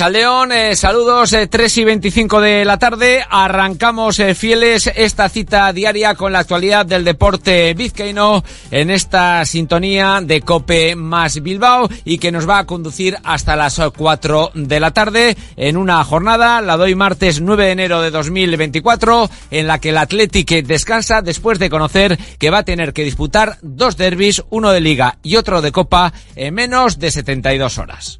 Arrachaldeón, eh, saludos, eh, 3 y 25 de la tarde. Arrancamos eh, fieles esta cita diaria con la actualidad del deporte vizcaíno en esta sintonía de Cope más Bilbao y que nos va a conducir hasta las 4 de la tarde en una jornada, la doy martes 9 de enero de 2024, en la que el Athletic descansa después de conocer que va a tener que disputar dos derbis, uno de liga y otro de copa en menos de 72 horas.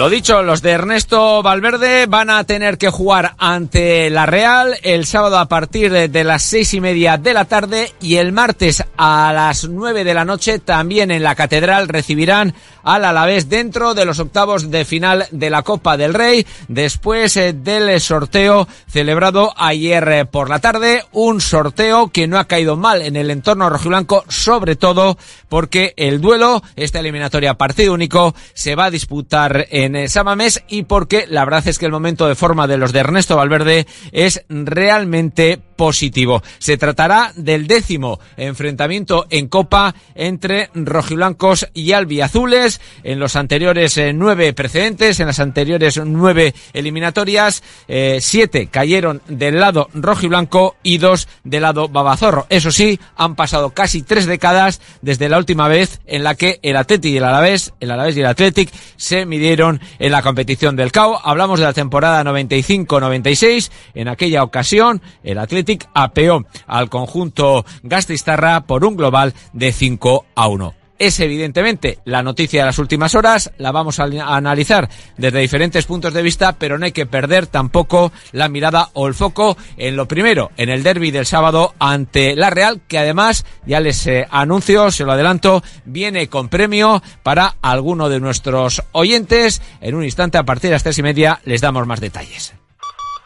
Lo dicho, los de Ernesto Valverde van a tener que jugar ante la Real el sábado a partir de las seis y media de la tarde y el martes a las nueve de la noche también en la Catedral recibirán al Alavés dentro de los octavos de final de la Copa del Rey después eh, del sorteo celebrado ayer eh, por la tarde. Un sorteo que no ha caído mal en el entorno rojiblanco, sobre todo porque el duelo, esta eliminatoria partido único, se va a disputar en en Samamés y porque la verdad es que el momento de forma de los de Ernesto Valverde es realmente positivo. Se tratará del décimo enfrentamiento en Copa entre rojiblancos y albiazules. En los anteriores eh, nueve precedentes, en las anteriores nueve eliminatorias, eh, siete cayeron del lado rojiblanco y dos del lado babazorro. Eso sí, han pasado casi tres décadas desde la última vez en la que el Athletic y el Alavés, el Alavés y el Athletic se midieron en la competición del CAO. Hablamos de la temporada 95-96. En aquella ocasión, el Athletic apeó al conjunto por un global de 5 a 1 es evidentemente la noticia de las últimas horas, la vamos a analizar desde diferentes puntos de vista, pero no hay que perder tampoco la mirada o el foco en lo primero, en el derby del sábado ante la Real, que además, ya les eh, anuncio, se lo adelanto, viene con premio para alguno de nuestros oyentes. En un instante, a partir de las tres y media, les damos más detalles.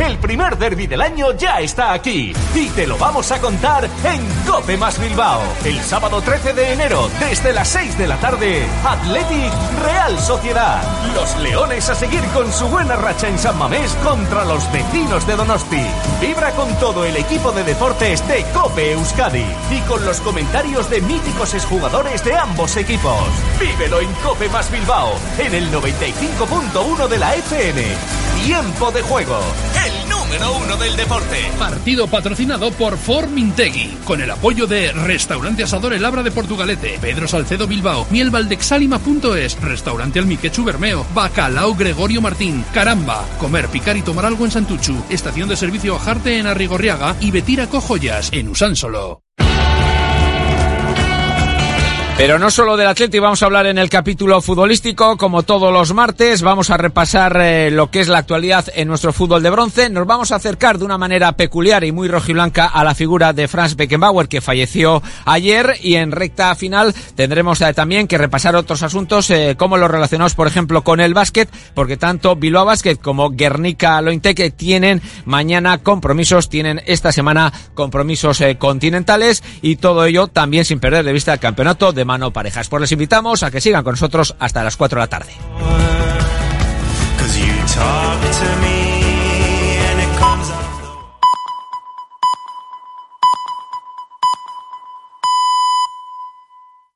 El primer derby del año ya está aquí y te lo vamos a contar en Cope más Bilbao. El sábado 13 de enero, desde las 6 de la tarde, Athletic Real Sociedad. Los Leones a seguir con su buena racha en San Mamés contra los vecinos de Donosti. Vibra con todo el equipo de deportes de Cope Euskadi y con los comentarios de míticos exjugadores de ambos equipos. Vívelo en Cope más Bilbao, en el 95.1 de la FM. Tiempo de juego. Número uno del deporte. Partido patrocinado por Formintegui, con el apoyo de Restaurante Asador El Abra de Portugalete, Pedro Salcedo Bilbao, Mielvaldexalima.es, Restaurante Almiquechu Bermeo, Bacalao Gregorio Martín, Caramba, Comer, Picar y Tomar Algo en Santuchu, Estación de Servicio Ajarte en Arrigorriaga y Betira Cojoyas en Usánsolo. Pero no solo del Atlético, vamos a hablar en el capítulo futbolístico, como todos los martes, vamos a repasar eh, lo que es la actualidad en nuestro fútbol de bronce, nos vamos a acercar de una manera peculiar y muy rojiblanca a la figura de Franz Beckenbauer, que falleció ayer, y en recta final tendremos eh, también que repasar otros asuntos, eh, como los relacionados, por ejemplo, con el básquet, porque tanto Bilbao Basket como Guernica Lointec tienen mañana compromisos, tienen esta semana compromisos continentales, y todo ello también sin perder de vista el campeonato de mano parejas. Pues les invitamos a que sigan con nosotros hasta las 4 de la tarde.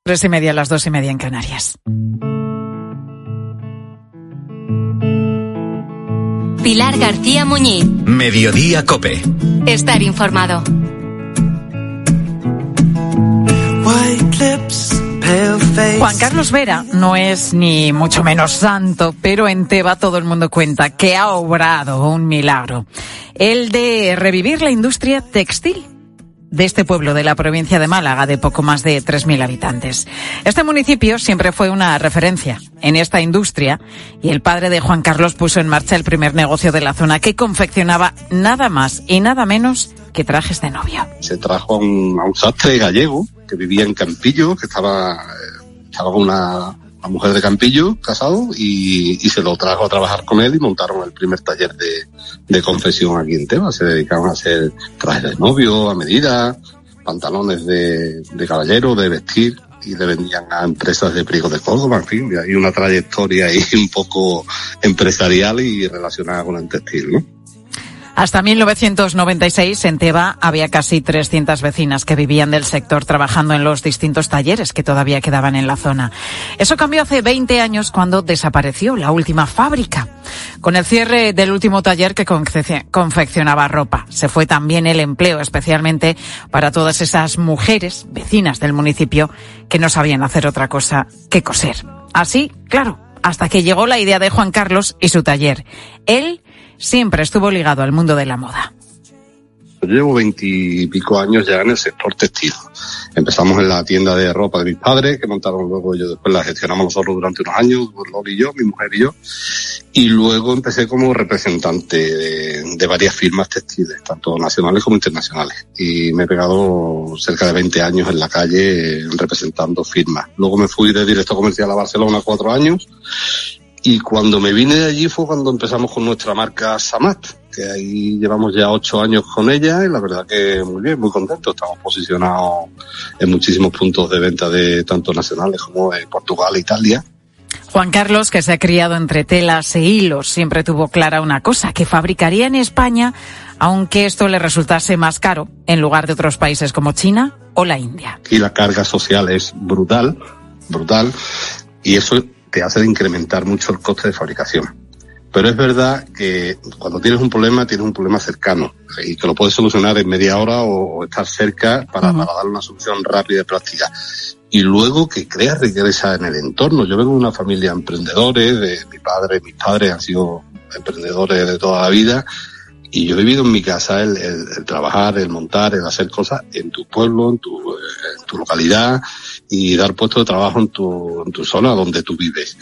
Tres y media, las dos y media en Canarias. Pilar García Muñiz. Mediodía Cope. Estar informado. Juan Carlos Vera no es ni mucho menos santo, pero en Teba todo el mundo cuenta que ha obrado un milagro. El de revivir la industria textil de este pueblo de la provincia de Málaga de poco más de 3.000 habitantes. Este municipio siempre fue una referencia en esta industria y el padre de Juan Carlos puso en marcha el primer negocio de la zona que confeccionaba nada más y nada menos que trajes de novio. Se trajo a un, a un sastre gallego que vivía en Campillo, que estaba, eh, estaba una, una mujer de Campillo, casado, y, se lo trajo a trabajar con él y montaron el primer taller de, de confesión aquí en Tebas. Se dedicaban a hacer trajes de novio a medida, pantalones de, de caballero, de vestir, y le vendían a empresas de Priego de Córdoba, en fin, hay una trayectoria ahí un poco empresarial y relacionada con el textil, ¿no? Hasta 1996 en Teba había casi 300 vecinas que vivían del sector trabajando en los distintos talleres que todavía quedaban en la zona. Eso cambió hace 20 años cuando desapareció la última fábrica. Con el cierre del último taller que confeccionaba ropa, se fue también el empleo, especialmente para todas esas mujeres vecinas del municipio que no sabían hacer otra cosa que coser. Así, claro, hasta que llegó la idea de Juan Carlos y su taller. Él siempre estuvo ligado al mundo de la moda. Llevo veintipico años ya en el sector textil. Empezamos en la tienda de ropa de mis padres, que montaron luego, yo después la gestionamos nosotros durante unos años, Loli y yo, mi mujer y yo. Y luego empecé como representante de, de, varias firmas textiles, tanto nacionales como internacionales. Y me he pegado cerca de 20 años en la calle representando firmas. Luego me fui de directo comercial a Barcelona cuatro años y cuando me vine de allí fue cuando empezamos con nuestra marca Samat, que ahí llevamos ya ocho años con ella y la verdad que muy bien, muy contento. Estamos posicionados en muchísimos puntos de venta de tanto nacionales como de Portugal e Italia. Juan Carlos, que se ha criado entre telas e hilos, siempre tuvo clara una cosa, que fabricaría en España, aunque esto le resultase más caro, en lugar de otros países como China o la India. Y la carga social es brutal, brutal, y eso te hace incrementar mucho el coste de fabricación. Pero es verdad que cuando tienes un problema, tienes un problema cercano y que lo puedes solucionar en media hora o, o estar cerca para, uh -huh. para, dar una solución rápida y práctica. Y luego que creas riqueza en el entorno. Yo vengo de una familia de emprendedores, de mi padre, mis padres han sido emprendedores de toda la vida y yo he vivido en mi casa el, el, el trabajar, el montar, el hacer cosas en tu pueblo, en tu, en tu localidad y dar puesto de trabajo en tu, en tu zona donde tú vives.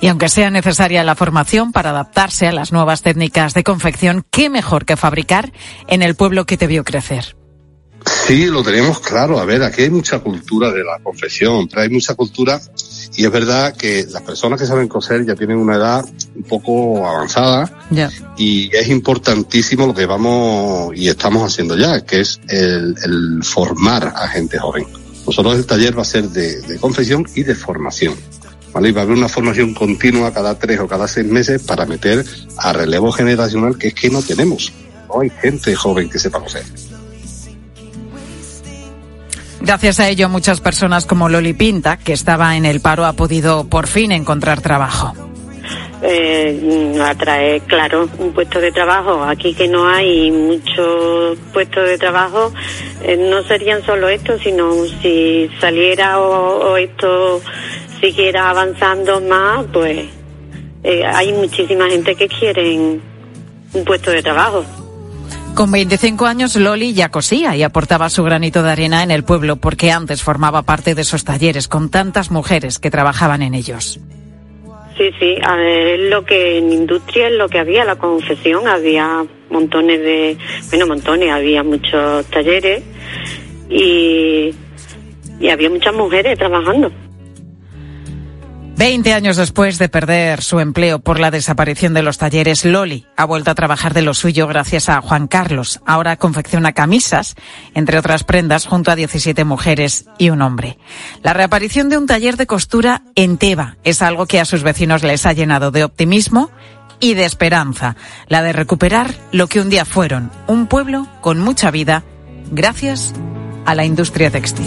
Y aunque sea necesaria la formación para adaptarse a las nuevas técnicas de confección, ¿qué mejor que fabricar en el pueblo que te vio crecer? Sí, lo tenemos claro. A ver, aquí hay mucha cultura de la confección, pero hay mucha cultura y es verdad que las personas que saben coser ya tienen una edad un poco avanzada yeah. y es importantísimo lo que vamos y estamos haciendo ya, que es el, el formar a gente joven. Nosotros el taller va a ser de, de confección y de formación. ¿Vale? Y va a haber una formación continua cada tres o cada seis meses para meter a relevo generacional que es que no tenemos. No hay gente joven que sepa coser. Gracias a ello, muchas personas como Loli Pinta, que estaba en el paro, ha podido por fin encontrar trabajo. Eh, atrae, claro, un puesto de trabajo. Aquí que no hay muchos puestos de trabajo, eh, no serían solo estos, sino si saliera o, esto siguiera avanzando más, pues eh, hay muchísima gente que quiere un puesto de trabajo. Con 25 años, Loli ya cosía y aportaba su granito de arena en el pueblo porque antes formaba parte de esos talleres con tantas mujeres que trabajaban en ellos. Sí, sí, a ver, lo que en industria es lo que había, la confesión, había montones de, bueno, montones, había muchos talleres y, y había muchas mujeres trabajando. Veinte años después de perder su empleo por la desaparición de los talleres, Loli ha vuelto a trabajar de lo suyo gracias a Juan Carlos. Ahora confecciona camisas, entre otras prendas, junto a 17 mujeres y un hombre. La reaparición de un taller de costura en Teba es algo que a sus vecinos les ha llenado de optimismo y de esperanza, la de recuperar lo que un día fueron, un pueblo con mucha vida, gracias a la industria textil.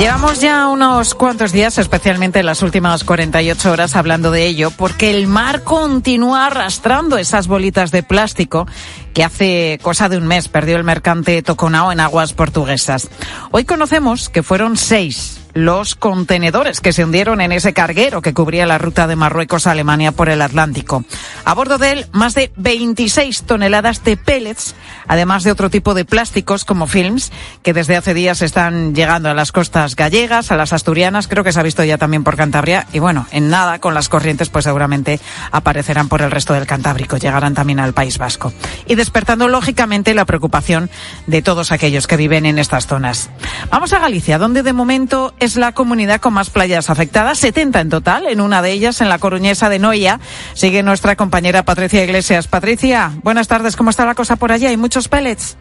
Llevamos ya unos cuantos días, especialmente en las últimas 48 horas, hablando de ello, porque el mar continúa arrastrando esas bolitas de plástico que hace cosa de un mes perdió el mercante Toconao en aguas portuguesas. Hoy conocemos que fueron seis los contenedores que se hundieron en ese carguero que cubría la ruta de Marruecos a Alemania por el Atlántico. A bordo de él, más de 26 toneladas de pellets, además de otro tipo de plásticos como films, que desde hace días están llegando a las costas gallegas, a las asturianas, creo que se ha visto ya también por Cantabria, y bueno, en nada con las corrientes pues seguramente aparecerán por el resto del Cantábrico, llegarán también al País Vasco. Y despertando lógicamente la preocupación de todos aquellos que viven en estas zonas. Vamos a Galicia, donde de momento es la comunidad con más playas afectadas, 70 en total, en una de ellas, en la coruñesa de Noia. Sigue nuestra compañera Patricia Iglesias. Patricia, buenas tardes, ¿cómo está la cosa por allá? ¿Hay muchos pellets?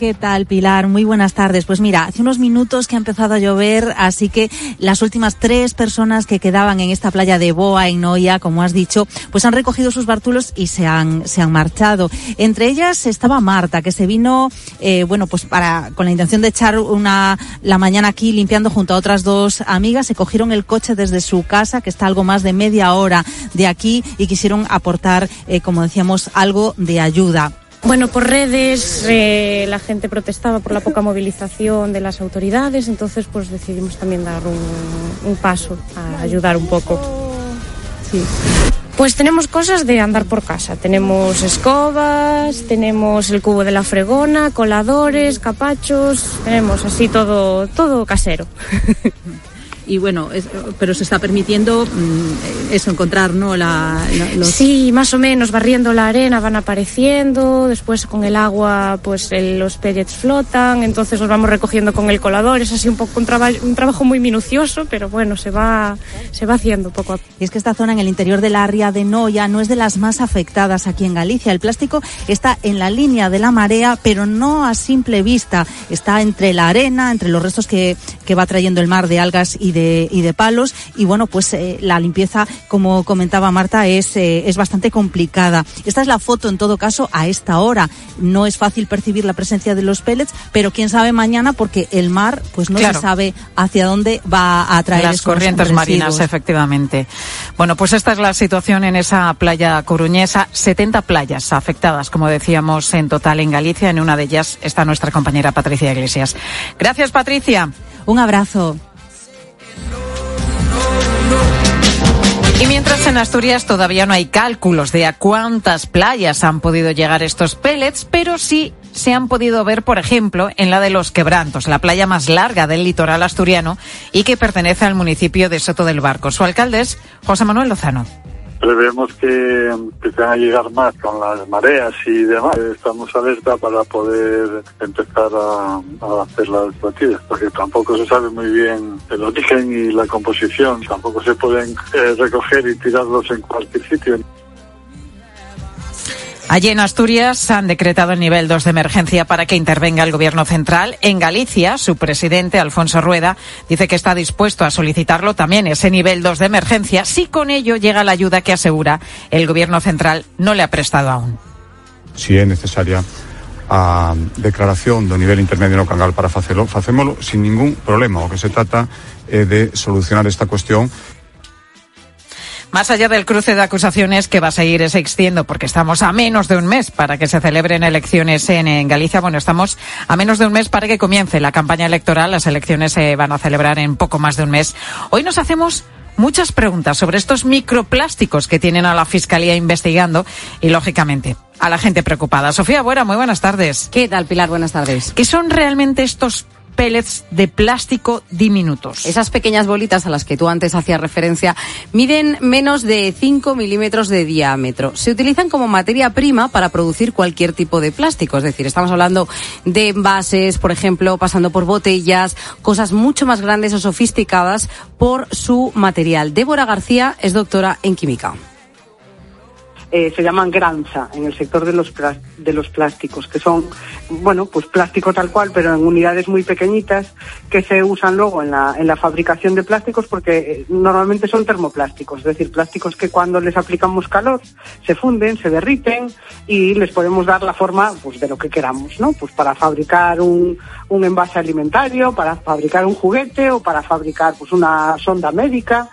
¿Qué tal, Pilar? Muy buenas tardes. Pues mira, hace unos minutos que ha empezado a llover, así que las últimas tres personas que quedaban en esta playa de Boa, en Noia, como has dicho, pues han recogido sus bartulos y se han, se han marchado. Entre ellas estaba Marta, que se vino, eh, bueno, pues para, con la intención de echar una, la mañana aquí limpiando junto a otras dos amigas, se cogieron el coche desde su casa, que está algo más de media hora de aquí, y quisieron aportar, eh, como decíamos, algo de ayuda. Bueno, por redes eh, la gente protestaba por la poca movilización de las autoridades, entonces pues decidimos también dar un, un paso a ayudar un poco. Sí. Pues tenemos cosas de andar por casa. Tenemos escobas, tenemos el cubo de la fregona, coladores, capachos, tenemos así todo, todo casero. y bueno, es, pero se está permitiendo mm, eso, encontrar, ¿no? La, la, los... Sí, más o menos, barriendo la arena van apareciendo, después con el agua, pues el, los pellets flotan, entonces los vamos recogiendo con el colador, es así un poco un, traba, un trabajo muy minucioso, pero bueno, se va, se va haciendo poco a poco. Y es que esta zona en el interior del área de Noya no es de las más afectadas aquí en Galicia. El plástico está en la línea de la marea, pero no a simple vista. Está entre la arena, entre los restos que, que va trayendo el mar de algas y de de, y de palos. Y bueno, pues eh, la limpieza, como comentaba Marta, es, eh, es bastante complicada. Esta es la foto, en todo caso, a esta hora. No es fácil percibir la presencia de los pellets, pero quién sabe mañana, porque el mar, pues no claro. se sabe hacia dónde va a traer las corrientes residuos. marinas, efectivamente. Bueno, pues esta es la situación en esa playa coruñesa. 70 playas afectadas, como decíamos, en total en Galicia. En una de ellas está nuestra compañera Patricia Iglesias. Gracias, Patricia. Un abrazo. Y mientras en Asturias todavía no hay cálculos de a cuántas playas han podido llegar estos pellets, pero sí se han podido ver, por ejemplo, en la de Los Quebrantos, la playa más larga del litoral asturiano y que pertenece al municipio de Soto del Barco. Su alcalde es José Manuel Lozano prevemos que empiezan a llegar más con las mareas y demás. Estamos alerta para poder empezar a, hacer las batidas, porque tampoco se sabe muy bien el origen y la composición. Tampoco se pueden eh, recoger y tirarlos en cualquier sitio. Allí en Asturias han decretado el nivel 2 de emergencia para que intervenga el Gobierno central. En Galicia, su presidente, Alfonso Rueda, dice que está dispuesto a solicitarlo también ese nivel 2 de emergencia si con ello llega la ayuda que asegura el Gobierno central no le ha prestado aún. Si es necesaria declaración do nivel intermedio no canal para facelo, facémolo sin ningún problema. O que se trata é de solucionar esta cuestión más allá del cruce de acusaciones que va a seguir existiendo, porque estamos a menos de un mes para que se celebren elecciones en, en, Galicia, bueno, estamos a menos de un mes para que comience la campaña electoral. Las elecciones se van a celebrar en poco más de un mes. Hoy nos hacemos muchas preguntas sobre estos microplásticos que tienen a la Fiscalía investigando y, lógicamente, a la gente preocupada. Sofía Buera, muy buenas tardes. ¿Qué tal, Pilar? Buenas tardes. ¿Qué son realmente estos pellets de plástico diminutos. Esas pequeñas bolitas a las que tú antes hacías referencia miden menos de 5 milímetros de diámetro. Se utilizan como materia prima para producir cualquier tipo de plástico. Es decir, estamos hablando de envases, por ejemplo, pasando por botellas, cosas mucho más grandes o sofisticadas por su material. Débora García es doctora en química eh, se llaman granza en el sector de los, de los plásticos, que son, bueno, pues plástico tal cual, pero en unidades muy pequeñitas que se usan luego en la, en la fabricación de plásticos porque eh, normalmente son termoplásticos, es decir, plásticos que cuando les aplicamos calor se funden, se derriten y les podemos dar la forma pues de lo que queramos, ¿no? Pues para fabricar un, un envase alimentario, para fabricar un juguete o para fabricar pues una sonda médica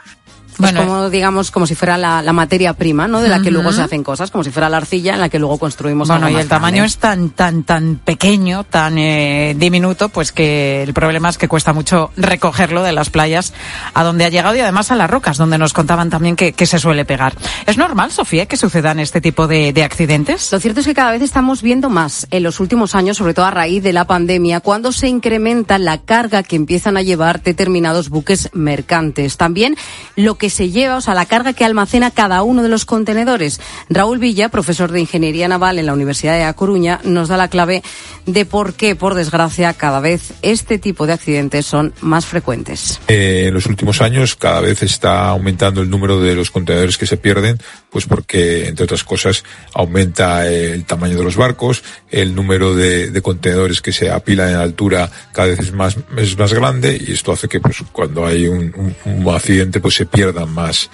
Bueno, como digamos, como si fuera la, materia prima, ¿no? De la que luego se hacen cosas, como si fuera la arcilla en la que luego construimos bueno, Bueno, y el tamaño es tan, tan, tan pequeño, tan eh, diminuto, pues que el problema es que cuesta mucho recogerlo de las playas a donde ha llegado y además a las rocas, donde nos contaban también que, que se suele pegar. ¿Es normal, Sofía, que sucedan este tipo de, de accidentes? Lo cierto es que cada vez estamos viendo más en los últimos años, sobre todo a raíz de la pandemia, cuando se incrementa la carga que empiezan a llevar determinados buques mercantes. También lo que se lleva, o sea, la carga que almacena cada uno de los contenedores. Raúl Villa, profesor de Ingeniería Naval en la Universidad de A Coruña, nos da la clave de por qué, por desgracia, cada vez este tipo de accidentes son más frecuentes. Eh, en los últimos años cada vez está aumentando el número de los contenedores que se pierden, pues porque, entre otras cosas, aumenta el tamaño de los barcos, el número de, de contenedores que se apilan en altura cada vez es más, es más grande y esto hace que pues cuando hay un, un, un accidente pues se más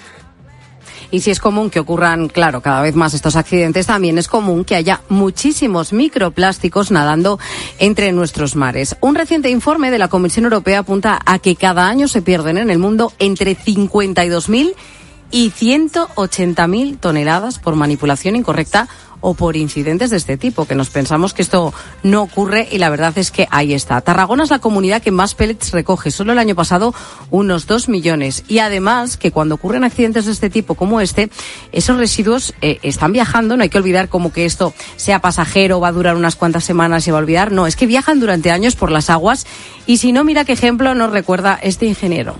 y si es común que ocurran, claro, cada vez más estos accidentes, también es común que haya muchísimos microplásticos nadando entre nuestros mares. Un reciente informe de la Comisión Europea apunta a que cada año se pierden en el mundo entre 52.000 y 180.000 toneladas por manipulación incorrecta o por incidentes de este tipo, que nos pensamos que esto no ocurre y la verdad es que ahí está. Tarragona es la comunidad que más pellets recoge, solo el año pasado unos dos millones. Y además que cuando ocurren accidentes de este tipo como este, esos residuos eh, están viajando, no hay que olvidar como que esto sea pasajero, va a durar unas cuantas semanas y va a olvidar, no, es que viajan durante años por las aguas y si no, mira qué ejemplo nos recuerda este ingeniero.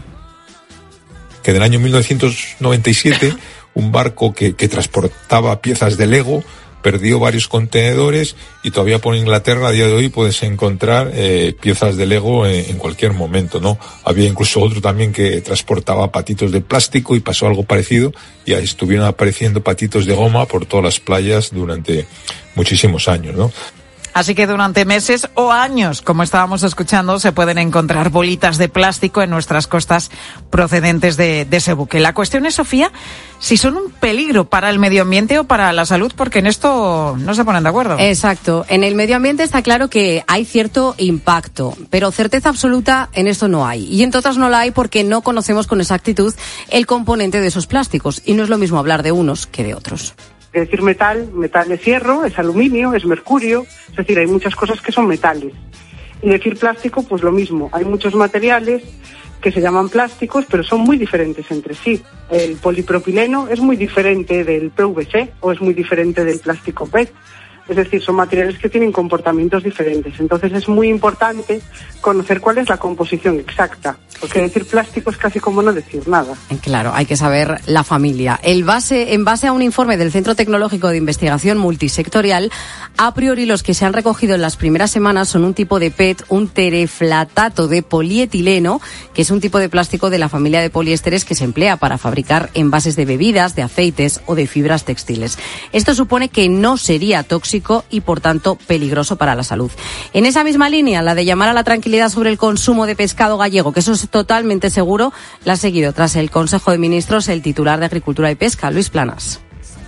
Que del año 1997 un barco que transportaba piezas de Lego perdió varios contenedores y todavía por Inglaterra a día de hoy puedes encontrar eh, piezas de Lego en, en, cualquier momento, ¿no? Había incluso otro también que transportaba patitos de plástico y pasó algo parecido y ahí estuvieron apareciendo patitos de goma por todas las playas durante muchísimos años, ¿no? Así que durante meses o años, como estábamos escuchando, se pueden encontrar bolitas de plástico en nuestras costas procedentes de, ese buque. La cuestión es, Sofía, si son un peligro para el medio ambiente o para la salud, porque en esto no se ponen de acuerdo. Exacto. En el medio ambiente está claro que hay cierto impacto, pero certeza absoluta en esto no hay. Y entre otras no la hay porque no conocemos con exactitud el componente de esos plásticos. Y no es lo mismo hablar de unos que de otros. Decir, metal, metal es hierro, es aluminio, es mercurio, es decir, hay muchas cosas que son metales. Y decir plástico, pues lo mismo, hay muchos materiales que se llaman plásticos, pero son muy diferentes entre sí. El polipropileno es muy diferente del PVC o es muy diferente del plástico PET. Es decir, son materiales que tienen comportamientos diferentes. Entonces es muy importante conocer cuál es la composición exacta, porque decir plástico es casi como no decir nada. Claro, hay que saber la familia. El base, en base a un informe del Centro Tecnológico de Investigación Multisectorial, a priori los que se han recogido en las primeras semanas son un tipo de PET, un tereflatato de polietileno, que es un tipo de plástico de la familia de poliésteres que se emplea para fabricar envases de bebidas, de aceites o de fibras textiles. Esto supone que no sería tóxico y, por tanto, peligroso para la salud. En esa misma línea, la de llamar a la tranquilidad sobre el consumo de pescado gallego, que eso es totalmente seguro, la ha seguido tras el Consejo de Ministros el titular de Agricultura y Pesca, Luis Planas.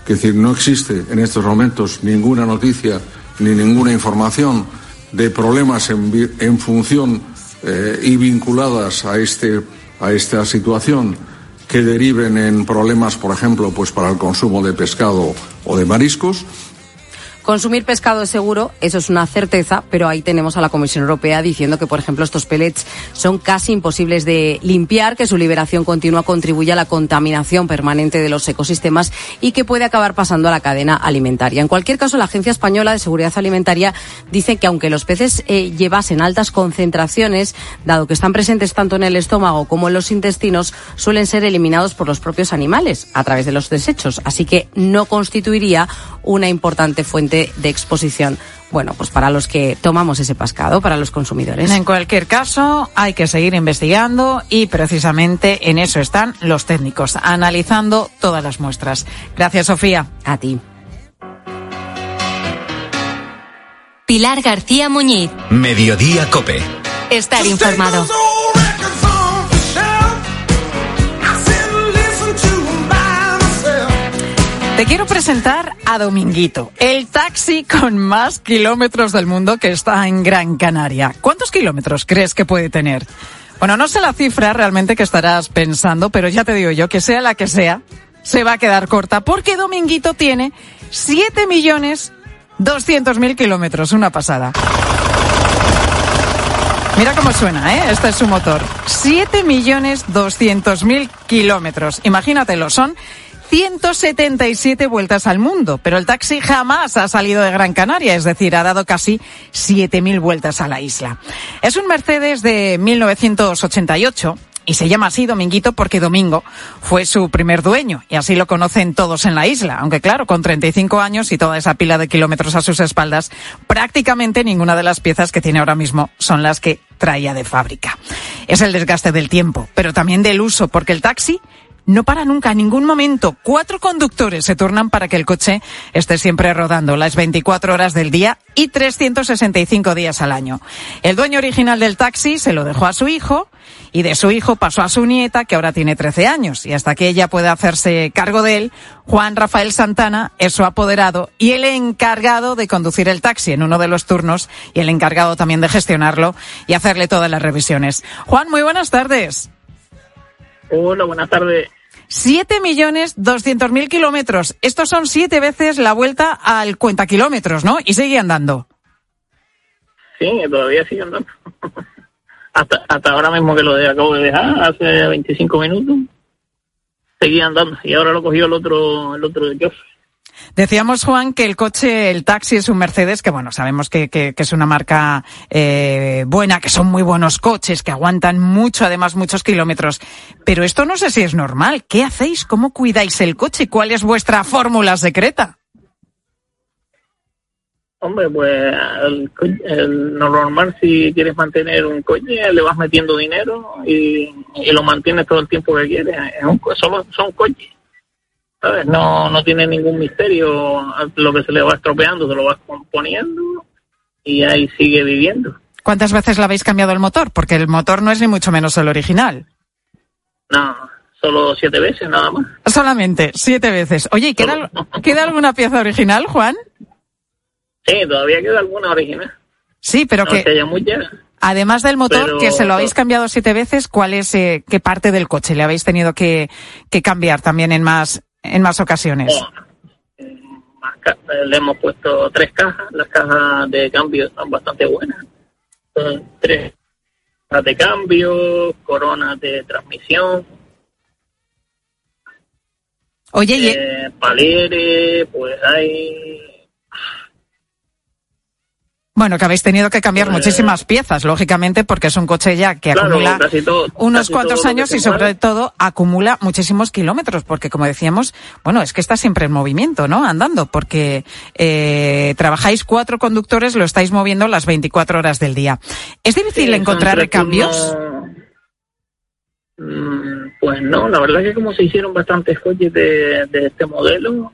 Es decir, no existe en estos momentos ninguna noticia ni ninguna información de problemas en, función eh, y vinculadas a, este, a esta situación que deriven en problemas, por ejemplo, pues para el consumo de pescado o de mariscos. Consumir pescado es seguro, eso es una certeza, pero ahí tenemos a la Comisión Europea diciendo que, por ejemplo, estos pellets son casi imposibles de limpiar, que su liberación continua contribuye a la contaminación permanente de los ecosistemas y que puede acabar pasando a la cadena alimentaria. En cualquier caso, la Agencia Española de Seguridad Alimentaria dice que aunque los peces eh, llevasen altas concentraciones, dado que están presentes tanto en el estómago como en los intestinos, suelen ser eliminados por los propios animales a través de los desechos. Así que no constituiría una importante fuente de exposición. Bueno, pues para los que tomamos ese pescado, para los consumidores. En cualquier caso, hay que seguir investigando y precisamente en eso están los técnicos, analizando todas las muestras. Gracias, Sofía. A ti. Pilar García Muñiz. Mediodía Cope. Estar informado. Te quiero presentar a Dominguito, el taxi con más kilómetros del mundo que está en Gran Canaria. ¿Cuántos kilómetros crees que puede tener? Bueno, no sé la cifra realmente que estarás pensando, pero ya te digo yo que sea la que sea, se va a quedar corta porque Dominguito tiene 7 millones 200 mil kilómetros, una pasada. Mira cómo suena, ¿eh? Este es su motor. 7 millones 200 mil kilómetros. Imagínatelo, son 177 vueltas al mundo, pero el taxi jamás ha salido de Gran Canaria, es decir, ha dado casi 7.000 vueltas a la isla. Es un Mercedes de 1988 y se llama así Dominguito porque Domingo fue su primer dueño y así lo conocen todos en la isla. Aunque claro, con 35 años y toda esa pila de kilómetros a sus espaldas, prácticamente ninguna de las piezas que tiene ahora mismo son las que traía de fábrica. Es el desgaste del tiempo, pero también del uso, porque el taxi no para nunca, en ningún momento. Cuatro conductores se turnan para que el coche esté siempre rodando las 24 horas del día y 365 días al año. El dueño original del taxi se lo dejó a su hijo y de su hijo pasó a su nieta, que ahora tiene 13 años. Y hasta que ella pueda hacerse cargo de él, Juan Rafael Santana es su apoderado y el encargado de conducir el taxi en uno de los turnos y el encargado también de gestionarlo y hacerle todas las revisiones. Juan, muy buenas tardes. Hola, buenas tardes. 7 millones 200 mil kilómetros. Estos son siete veces la vuelta al cuenta kilómetros, ¿no? Y sigue andando. Sí, todavía sigue andando. hasta, hasta ahora mismo que lo de, acabo de dejar, hace 25 minutos, seguía andando. Y ahora lo cogió el otro, el otro de Decíamos, Juan, que el coche, el taxi es un Mercedes, que bueno, sabemos que, que, es una marca eh, buena, que son muy buenos coches, que aguantan mucho, además muchos kilómetros. Pero esto no sé si es normal. ¿Qué hacéis? ¿Cómo cuidáis el coche? ¿Cuál es vuestra fórmula secreta? Hombre, pues el, normal si quieres mantener un coche, le vas metiendo dinero y, lo mantienes todo el tiempo que quieres. solo son coches no, no tiene ningún misterio. Lo que se le va estropeando se lo vas componiendo y ahí sigue viviendo. ¿Cuántas veces le habéis cambiado el motor? Porque el motor no es ni mucho menos el original. No, solo siete veces nada más. Solamente, siete veces. Oye, ¿y queda, ¿queda alguna pieza original, Juan? Sí, todavía queda alguna original. Sí, pero que... Además del motor, que se lo habéis cambiado siete veces, ¿cuál es, eh, qué parte del coche le habéis tenido que, que cambiar también en más, en más ocasiones? le hemos puesto tres cajas, las cajas de cambio son bastante buenas. Son tres cajas de cambio, coronas de transmisión. Oye, eh, palieres, pues hay bueno, que habéis tenido que cambiar pues, muchísimas piezas, lógicamente, porque es un coche ya que acumula unos cuantos años y sobre todo acumula muchísimos kilómetros, porque como decíamos, bueno, es que está siempre en movimiento, ¿no? Andando, porque eh, trabajáis cuatro conductores, lo estáis moviendo las 24 horas del día. ¿Es difícil encontrar recambios? Mm, pues no, la verdad es que como se hicieron bastantes coches de este modelo,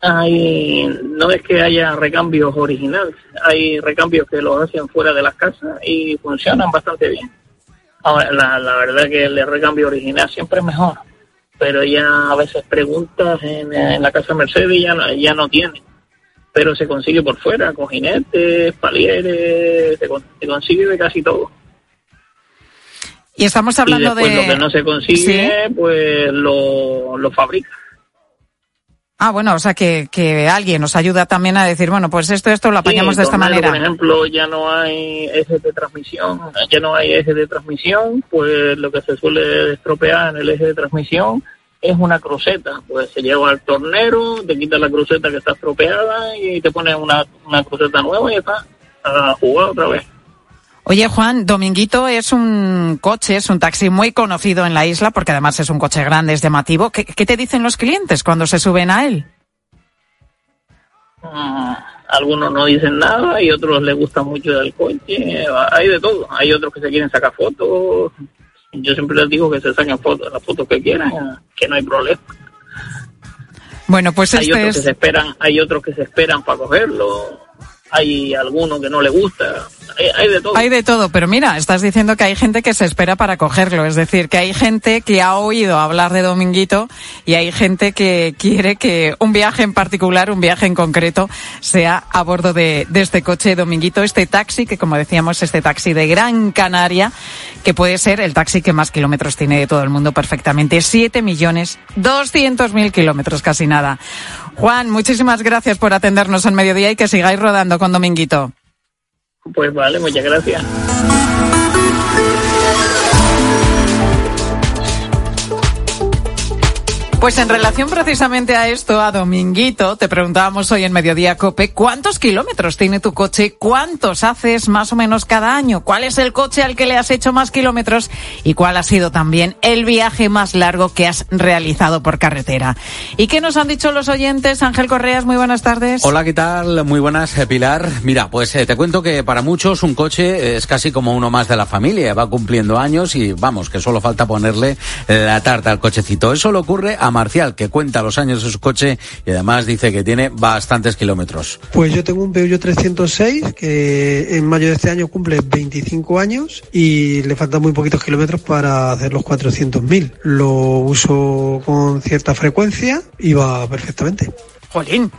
hay, no es que haya recambios originales, hay recambios que los hacen fuera de las casas y funcionan bastante bien. Ahora, la, la verdad que el recambio original siempre es mejor, pero ya a veces preguntas en, la casa Mercedes ya no, ya no tiene, pero se consigue por fuera, con jinetes, palieres, se, consigue de casi todo. Y estamos hablando de... Lo que no se consigue, pues lo, lo fabrica. Ah, bueno, o sea que, que alguien nos ayuda también a decir, bueno, pues esto, esto lo apañamos de esta manera. Por ejemplo, ya no hay eje de transmisión, ya no hay eje de transmisión, pues lo que se suele estropear en el eje de transmisión es una cruceta. Pues se lleva al tornero, te quita la cruceta que está estropeada y te pone una, una cruceta nueva y está a jugar otra vez. Oye, Juan, Dominguito es un coche, es un taxi muy conocido en la isla porque además es un coche grande, es llamativo. ¿Qué, te dicen los clientes cuando se suben a él? Mm, algunos no dicen nada y otros les gusta mucho el coche. Hay de todo. Hay otros que se quieren sacar fotos. Yo siempre les digo que se saquen fotos, las fotos que quieran, que no hay problema. Bueno, pues hay este otros que se esperan, hay otros que se esperan para cogerlo hay alguno que no le gusta, hay, de todo. Hay de todo, pero mira, estás diciendo que hay gente que se espera para cogerlo, es decir, que hay gente que ha oído hablar de Dominguito y hay gente que quiere que un viaje en particular, un viaje en concreto, sea a bordo de, este coche Dominguito, este taxi, que como decíamos, este taxi de Gran Canaria, que puede ser el taxi que más kilómetros tiene de todo el mundo perfectamente. 7 millones 200 mil kilómetros, casi nada. Juan, muchísimas gracias por atendernos en mediodía y que sigáis rodando con Dominguito. Pues vale, muchas gracias. Pues en relación precisamente a esto, a Dominguito, te preguntábamos hoy en Mediodía Cope, ¿cuántos kilómetros tiene tu coche? ¿Cuántos haces más o menos cada año? ¿Cuál es el coche al que le has hecho más kilómetros? ¿Y cuál ha sido también el viaje más largo que has realizado por carretera? ¿Y qué nos han dicho los oyentes? Ángel Correas, muy buenas tardes. Hola, ¿qué tal? Muy buenas, eh, Pilar. Mira, pues eh, te cuento que para muchos un coche es casi como uno más de la familia. Va cumpliendo años y vamos, que solo falta ponerle la tarta al cochecito. Eso le ocurre a Marcial, que cuenta los años de su coche y además dice que tiene bastantes kilómetros. Pues yo tengo un Peugeot 306 que en mayo de este año cumple 25 años y le faltan muy poquitos kilómetros para hacer los 400.000. Lo uso con cierta frecuencia y va perfectamente. Jolín.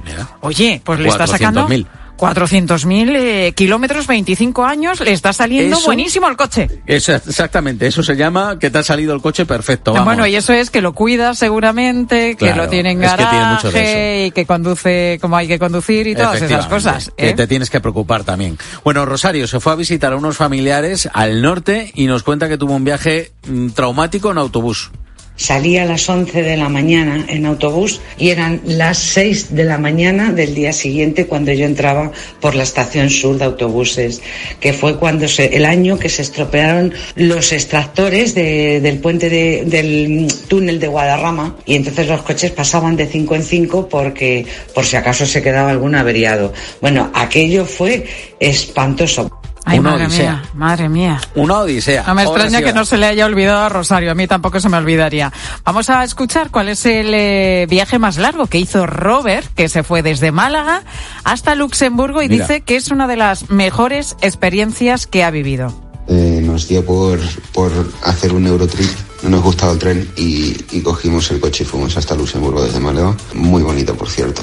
Oye, pues le está sacando 400.000. 400.000 eh, kilómetros, 25 años, le está saliendo Eso- buenísimo el coche. Eso, exactamente, eso se llama que te ha salido el coche perfecto. Vamos. Bueno, y eso es que lo cuida seguramente, que Claro, lo tiene en que tiene garaje y que conduce como hay que conducir y todas esas cosas. Que ¿eh? te tienes que preocupar también. Bueno, Rosario se fue a visitar a unos familiares al norte y nos cuenta que tuvo un viaje mm, traumático en autobús. Salí a las 11 de la mañana en autobús y eran las 6 de la mañana del día siguiente cuando yo entraba por la estación sur de autobuses, que fue cuando se, el año que se estropearon los extractores de- del puente de- del túnel de Guadarrama y entonces los coches pasaban de 5 en 5 porque por si acaso se quedaba algún averiado. Bueno, aquello fue espantoso. Ay, Una madre odisea. mía, madre mía. Una odisea. No me Ahora extraña sí que no se le haya olvidado a Rosario, a mí tampoco se me olvidaría. Vamos a escuchar cuál es el eh, viaje más largo que hizo Robert, que se fue desde Málaga hasta Luxemburgo y Mira. dice que es una de las mejores experiencias que ha vivido. Eh, nos dio por, por hacer un Eurotrip, no nos gustaba el tren y, y cogimos el coche y fuimos hasta Luxemburgo desde Málaga. Muy bonito, por cierto.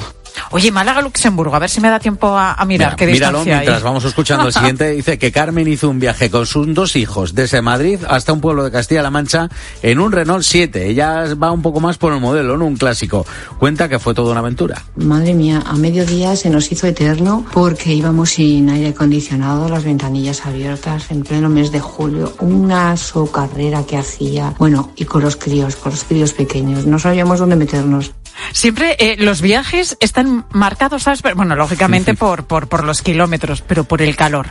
Oye, Málaga-Luxemburgo, a ver si me da tiempo a, a mirar Mira, qué míralo distancia mientras hay. vamos escuchando el siguiente. Dice que Carmen hizo un viaje con sus dos hijos desde Madrid hasta un pueblo de Castilla-La Mancha en un Renault 7. Ella va un poco más por el modelo, no un clásico. Cuenta que fue toda una aventura. Madre mía, a mediodía se nos hizo eterno porque íbamos sin aire acondicionado, las ventanillas abiertas en pleno mes de julio, una socarrera que hacía, bueno, y con los críos, con los críos pequeños, no sabíamos dónde meternos. Siempre eh, los viajes están marcados, ¿sabes? Pero, Bueno, lógicamente por, por, por los kilómetros, pero por el calor.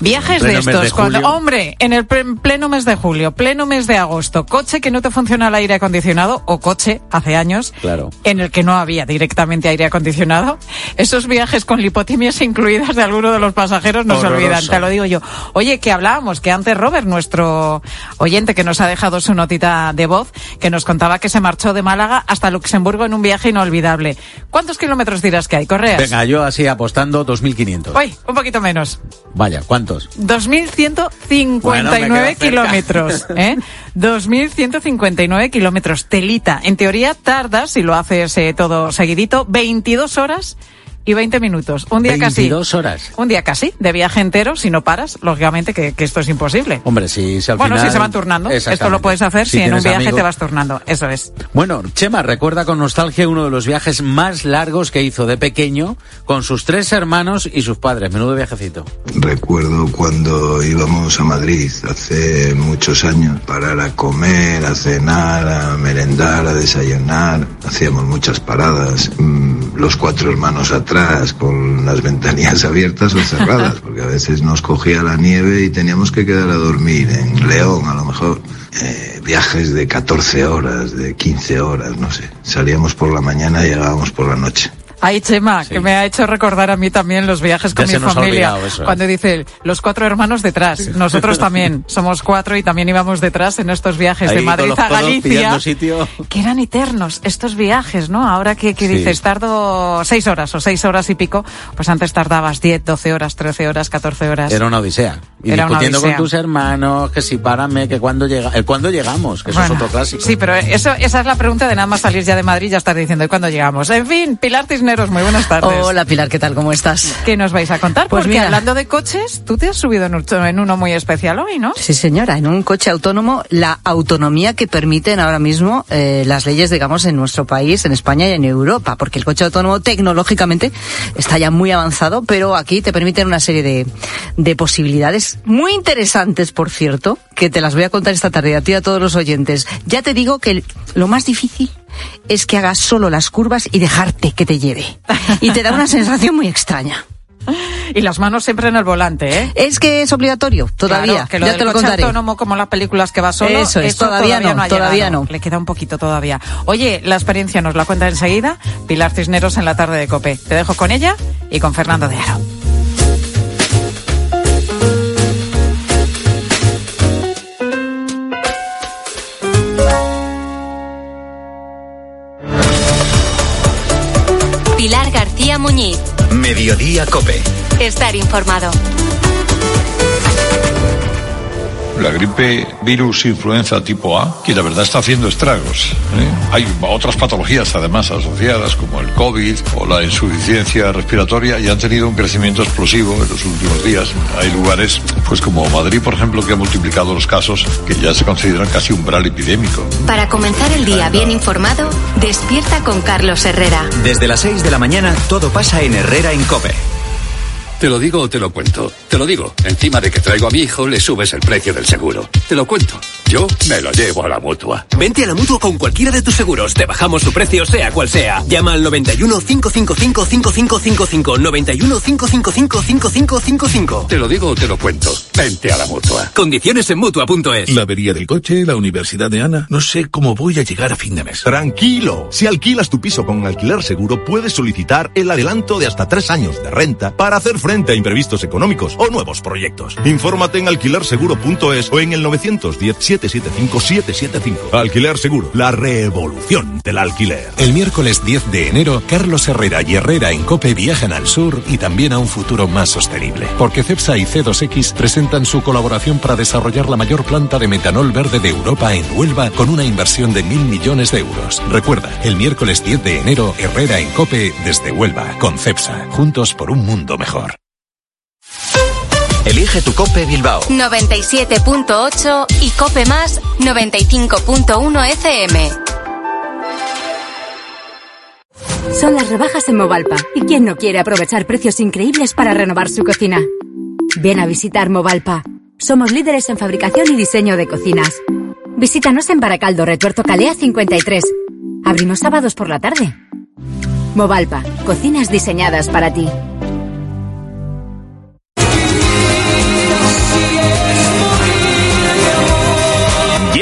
Viajes de estos, cuando, hombre, en el pleno mes de julio, pleno mes de agosto, coche que no te funciona el aire acondicionado o coche, hace años, Claro. en el que no había directamente aire acondicionado, esos viajes con lipotimias incluidas de alguno de los pasajeros no se olvidan, te lo digo yo. Oye, que hablábamos, que antes Robert, nuestro oyente que nos ha dejado su notita de voz, que nos contaba que se marchó de Málaga hasta Luxemburgo en un viaje inolvidable. ¿Cuántos kilómetros dirás que hay, Correas? Venga, yo así apostando 2.500. Uy, un poquito menos. Vaya, ¿cuántos? 2.159 Bueno, kilómetros. ¿eh? 2.159 kilómetros. Telita. En teoría tardas, si lo haces eh, todo seguidito, 22 horas y 20 minutos. Un día casi. 22 horas. Un día casi, de viaje entero, si no paras, lógicamente que, que esto es imposible. Hombre, si, si al bueno, final... si se van turnando. Esto lo puedes hacer si, en un viaje amigos- te vas turnando. Eso es. Bueno, Chema recuerda con nostalgia uno de los viajes más largos que hizo de pequeño con sus tres hermanos y sus padres. Menudo viajecito. Recuerdo cuando íbamos a Madrid hace muchos años, parar a comer, a cenar, a merendar, a desayunar. Hacíamos muchas paradas. Mm, Los cuatro hermanos atrás con las ventanillas abiertas o cerradas, porque a veces nos cogía la nieve y teníamos que quedar a dormir en León, a lo mejor. Eh, viajes de 14 horas, de 15 horas, no sé. Salíamos por la mañana y llegábamos por la noche. Ay, Chema, que me ha hecho recordar a mí también los viajes con Ya mi familia. eso, ¿eh? Cuando dice los cuatro hermanos detrás. Nosotros también somos cuatro y también íbamos detrás en estos viajes de Madrid a Galicia. sitio. Que eran eternos estos viajes, ¿no? Ahora que, que Sí. dices, tardo seis horas o seis horas y pico, pues antes tardabas 10, 12 horas, 13 horas, 14 horas. Era una odisea. Y Era discutiendo odisea. con tus hermanos, que si párame, que cuando llega, el cuándo llegamos, que eso es otro clásico. Sí, pero eso, esa es la pregunta de nada más salir ya de Madrid y ya estar diciendo, ¿y cuándo llegamos? En fin, Pilar Tisner. Cisneros, muy buenas tardes. Hola Pilar, ¿qué tal? ¿Cómo estás? ¿Qué nos vais a contar? Pues Porque mira. hablando de coches, tú te has subido en uno, en uno muy especial hoy, ¿no? Sí, señora, en un coche autónomo, la autonomía que permiten ahora mismo eh, las leyes, digamos, en nuestro país, en España y en Europa, porque el coche autónomo tecnológicamente está ya muy avanzado, pero aquí te permiten una serie de, de posibilidades muy interesantes, por cierto, que te las voy a contar esta tarde a ti y a todos los oyentes. Ya te digo que lo más difícil es que hagas solo las curvas y dejarte que te lleve. Y te da una sensación muy extraña. Y las manos siempre en el volante, ¿eh? Es que es obligatorio, todavía. Claro, que lo ya del te lo coche contaré. autónomo como las películas que va solo. Eso es, todavía no, ha todavía llegado. no. Le queda un poquito todavía. Oye, la experiencia nos la cuenta enseguida Pilar Cisneros en la tarde de Cope. Te dejo con ella y con Fernando de Aro. Muñiz. Mediodía Cope. Estar informado. La gripe virus influenza tipo A, que la verdad está haciendo estragos. ¿eh? Hay otras patologías además asociadas, como el COVID o la insuficiencia respiratoria, y han tenido un crecimiento explosivo en los últimos días. Hay lugares, pues como Madrid, por ejemplo, que ha multiplicado los casos que ya se consideran casi umbral epidémico. Para comenzar el día bien informado, despierta con Carlos Herrera. Desde las 6 de la mañana todo pasa en Herrera en Cope. Te lo digo o te lo cuento. Te lo digo. Encima de que traigo a mi hijo, le subes el precio del seguro. Te lo cuento. Yo me lo llevo a la mutua. Vente a la mutua con cualquiera de tus seguros. Te bajamos su precio, sea cual sea. Llama al 91 555 5555. 91 555 5555. Te lo digo o te lo cuento. Vente a la mutua. Condiciones en mutua.es. La avería del coche, la universidad de Ana. No sé cómo voy a llegar a fin de mes. Tranquilo, si alquilas tu piso con alquiler seguro, puedes solicitar el adelanto de hasta tres años de renta para hacer frente a imprevistos económicos o nuevos proyectos. Infórmate en alquilerseguro.es o en el 910-775-775. Alquiler Seguro, la revolución del alquiler. El miércoles 10 de enero, Carlos Herrera y Herrera en Cope viajan al sur y también a un futuro más sostenible. Porque CEPSA y C2X presentan su colaboración para desarrollar la mayor planta de metanol verde de Europa en Huelva con una inversión de mil millones de euros. Recuerda, el miércoles 10 de enero, Herrera en Cope desde Huelva, con CEPSA, juntos por un mundo mejor. Elige tu Cope Bilbao. 97.8 y Cope Más 95.1 FM. Son las rebajas en Movalpa. ¿Y quién no quiere aprovechar precios increíbles para renovar su cocina? Ven a visitar Movalpa. Somos líderes en fabricación y diseño de cocinas. Visítanos en Baracaldo, Retuerto Calea 53. Abrimos sábados por la tarde. Movalpa, cocinas diseñadas para ti.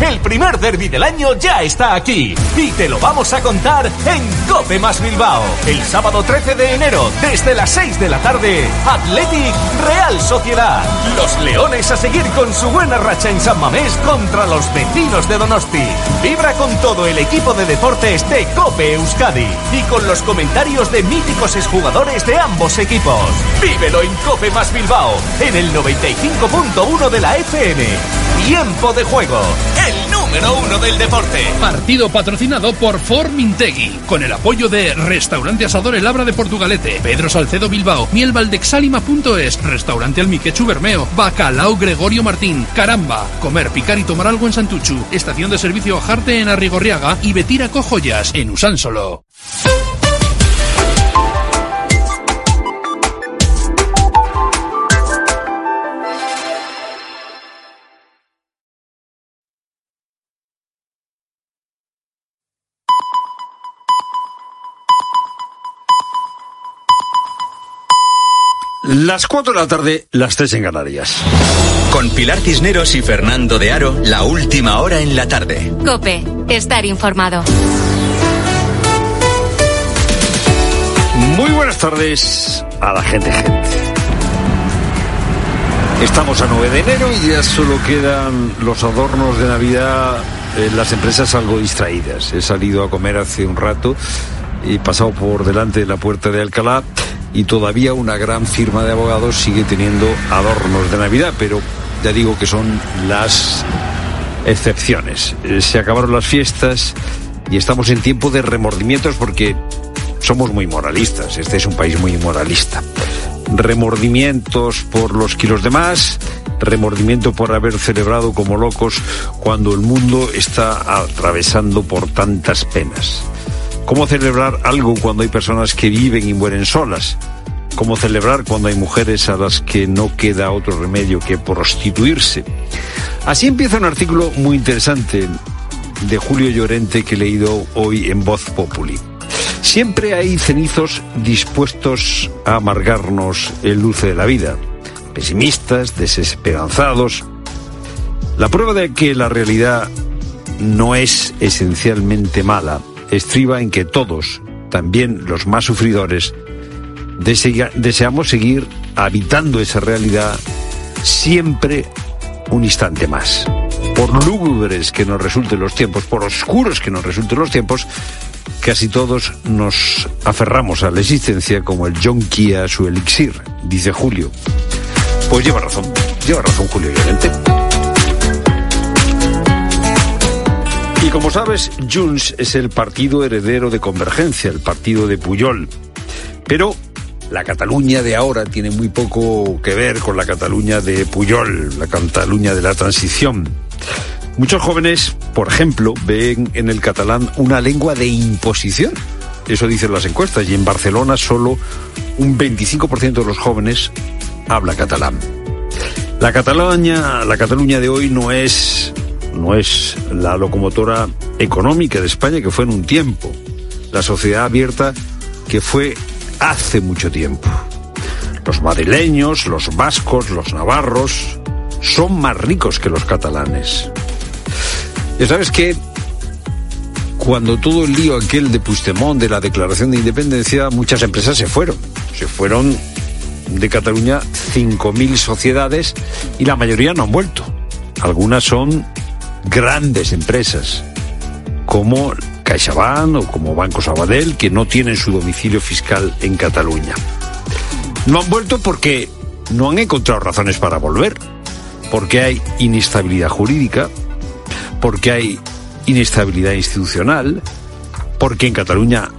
El primer derby del año ya está aquí y te lo vamos a contar en Cope Más Bilbao. El sábado 13 de enero, desde las 6 de la tarde, Athletic Real Sociedad. Los Leones a seguir con su buena racha en San Mamés contra los vecinos de Donosti. Vibra con todo el equipo de deportes de Cope Euskadi y con los comentarios de míticos exjugadores de ambos equipos. Vívelo en Cope Más Bilbao, en el 95.1 de la FM. Tiempo de juego, número uno del deporte. Partido patrocinado por Formintegui, con el apoyo de Restaurante Asador El Abra de Portugalete, Pedro Salcedo Bilbao, mielvaldexalima.es, Restaurante Almiquechu Bermeo, Bacalao Gregorio Martín, Caramba, Comer, Picar y Tomar Algo en Santuchu, Estación de Servicio Ajarte en Arrigorriaga y Betira Cojoyas en Usánsolo. Las 4 de la tarde, las 3 en Canarias. Con Pilar Cisneros y Fernando de Aro, la última hora en la tarde. Cope, estar informado. Muy buenas tardes a la gente, gente. Estamos a 9 de enero y ya solo quedan los adornos de Navidad. Eh, las empresas algo distraídas. He salido a comer hace un rato y pasado por delante de la puerta de Alcalá y todavía una gran firma de abogados sigue teniendo adornos de Navidad, pero ya digo que son las excepciones. Eh, se acabaron las fiestas y estamos en tiempo de remordimientos porque somos muy moralistas. Este es un país muy moralista remordimientos por los kilos de más, remordimiento por haber celebrado como locos cuando el mundo está atravesando por tantas penas. ¿Cómo celebrar algo cuando hay personas que viven y mueren solas? ¿Cómo celebrar cuando hay mujeres a las que no queda otro remedio que prostituirse? Así empieza un artículo muy interesante de Julio Llorente que he leído hoy en Voz Populi. Siempre hay cenizos dispuestos a amargarnos el dulce de la vida, pesimistas, desesperanzados. La prueba de que la realidad no es esencialmente mala estriba en que todos, también los más sufridores, deseamos seguir habitando esa realidad siempre un instante más. Por lúgubres que nos resulten los tiempos, por oscuros que nos resulten los tiempos, Casi todos nos aferramos a la existencia como el yonki a su elixir, dice Julio. Pues lleva razón, lleva razón Julio Llorente. Y como sabes, Junts es el partido heredero de Convergencia, el partido de Puyol. Pero la Cataluña de ahora tiene muy poco que ver con la Cataluña de Puyol, la Cataluña de la transición. Muchos jóvenes, por ejemplo, ven en el catalán una lengua de imposición. Eso dicen las encuestas. Y en Barcelona solo un 25% de los jóvenes habla catalán. La Cataluña, la Cataluña de hoy no es, no es la locomotora económica de España que fue en un tiempo. La sociedad abierta que fue hace mucho tiempo. Los madrileños, los vascos, los navarros son más ricos que los catalanes. Ya sabes que cuando todo el lío aquel de Puigdemont, de la declaración de independencia, muchas empresas se fueron. Se fueron de Cataluña 5.000 sociedades y la mayoría no han vuelto. Algunas son grandes empresas, como CaixaBank o como Banco Sabadell, que no tienen su domicilio fiscal en Cataluña. No han vuelto porque no han encontrado razones para volver, porque hay inestabilidad jurídica, porque hay inestabilidad institucional, porque en Cataluña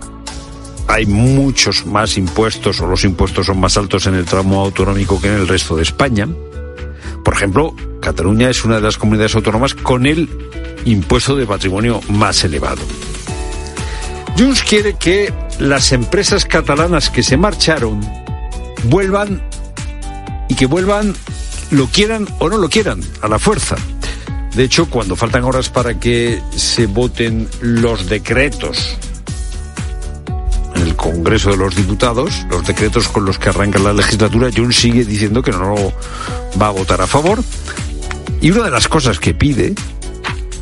hay muchos más impuestos o los impuestos son más altos en el tramo autonómico que en el resto de España. Por ejemplo, Cataluña es una de las comunidades autónomas con el impuesto de patrimonio más elevado. Junts quiere que las empresas catalanas que se marcharon vuelvan y que vuelvan, lo quieran o no lo quieran, a la fuerza. De hecho, cuando faltan horas para que se voten los decretos en el Congreso de los Diputados, los decretos con los que arranca la legislatura, Jun sigue diciendo que no va a votar a favor. Y una de las cosas que pide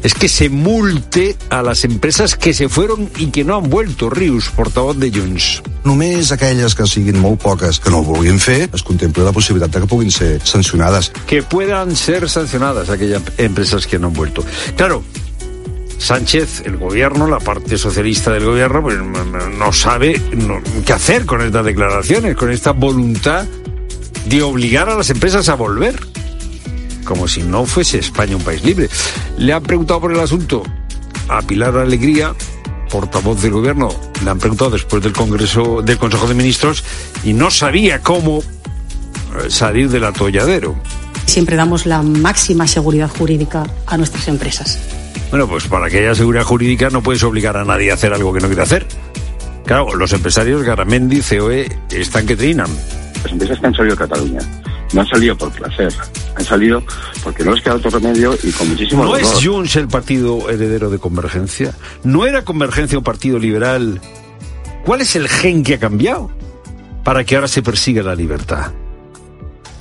es que se multe a las empresas que se fueron y que no han vuelto, Rius, portavoz de Junts. Només aquelles que siguin molt poques que no ho vulguin fer, es contempla la possibilitat de que puguin ser sancionades. Que puedan ser sancionadas aquellas empresas que no han vuelto. Claro, Sánchez, el gobierno, la parte socialista del gobierno, pues no sabe qué hacer con estas declaraciones, con esta voluntad de obligar a las empresas a volver como si no fuese España un país libre. Le han preguntado por el asunto a Pilar Alegría, portavoz del gobierno, le han preguntado después del Congreso, del Consejo de Ministros, y no sabía cómo eh, salir del atolladero. Siempre damos la máxima seguridad jurídica a nuestras empresas. Bueno, pues para que haya seguridad jurídica no puedes obligar a nadie a hacer algo que no quiere hacer. Claro, los empresarios Garamendi, COE, están que trinan. Las empresas que han salido de Cataluña no han salido por placer, han salido porque no les queda otro remedio y con muchísimo ¿No es Junts el partido heredero de Convergencia? ¿No era Convergencia un partido liberal? ¿Cuál es el gen que ha cambiado para que ahora se persiga la libertad?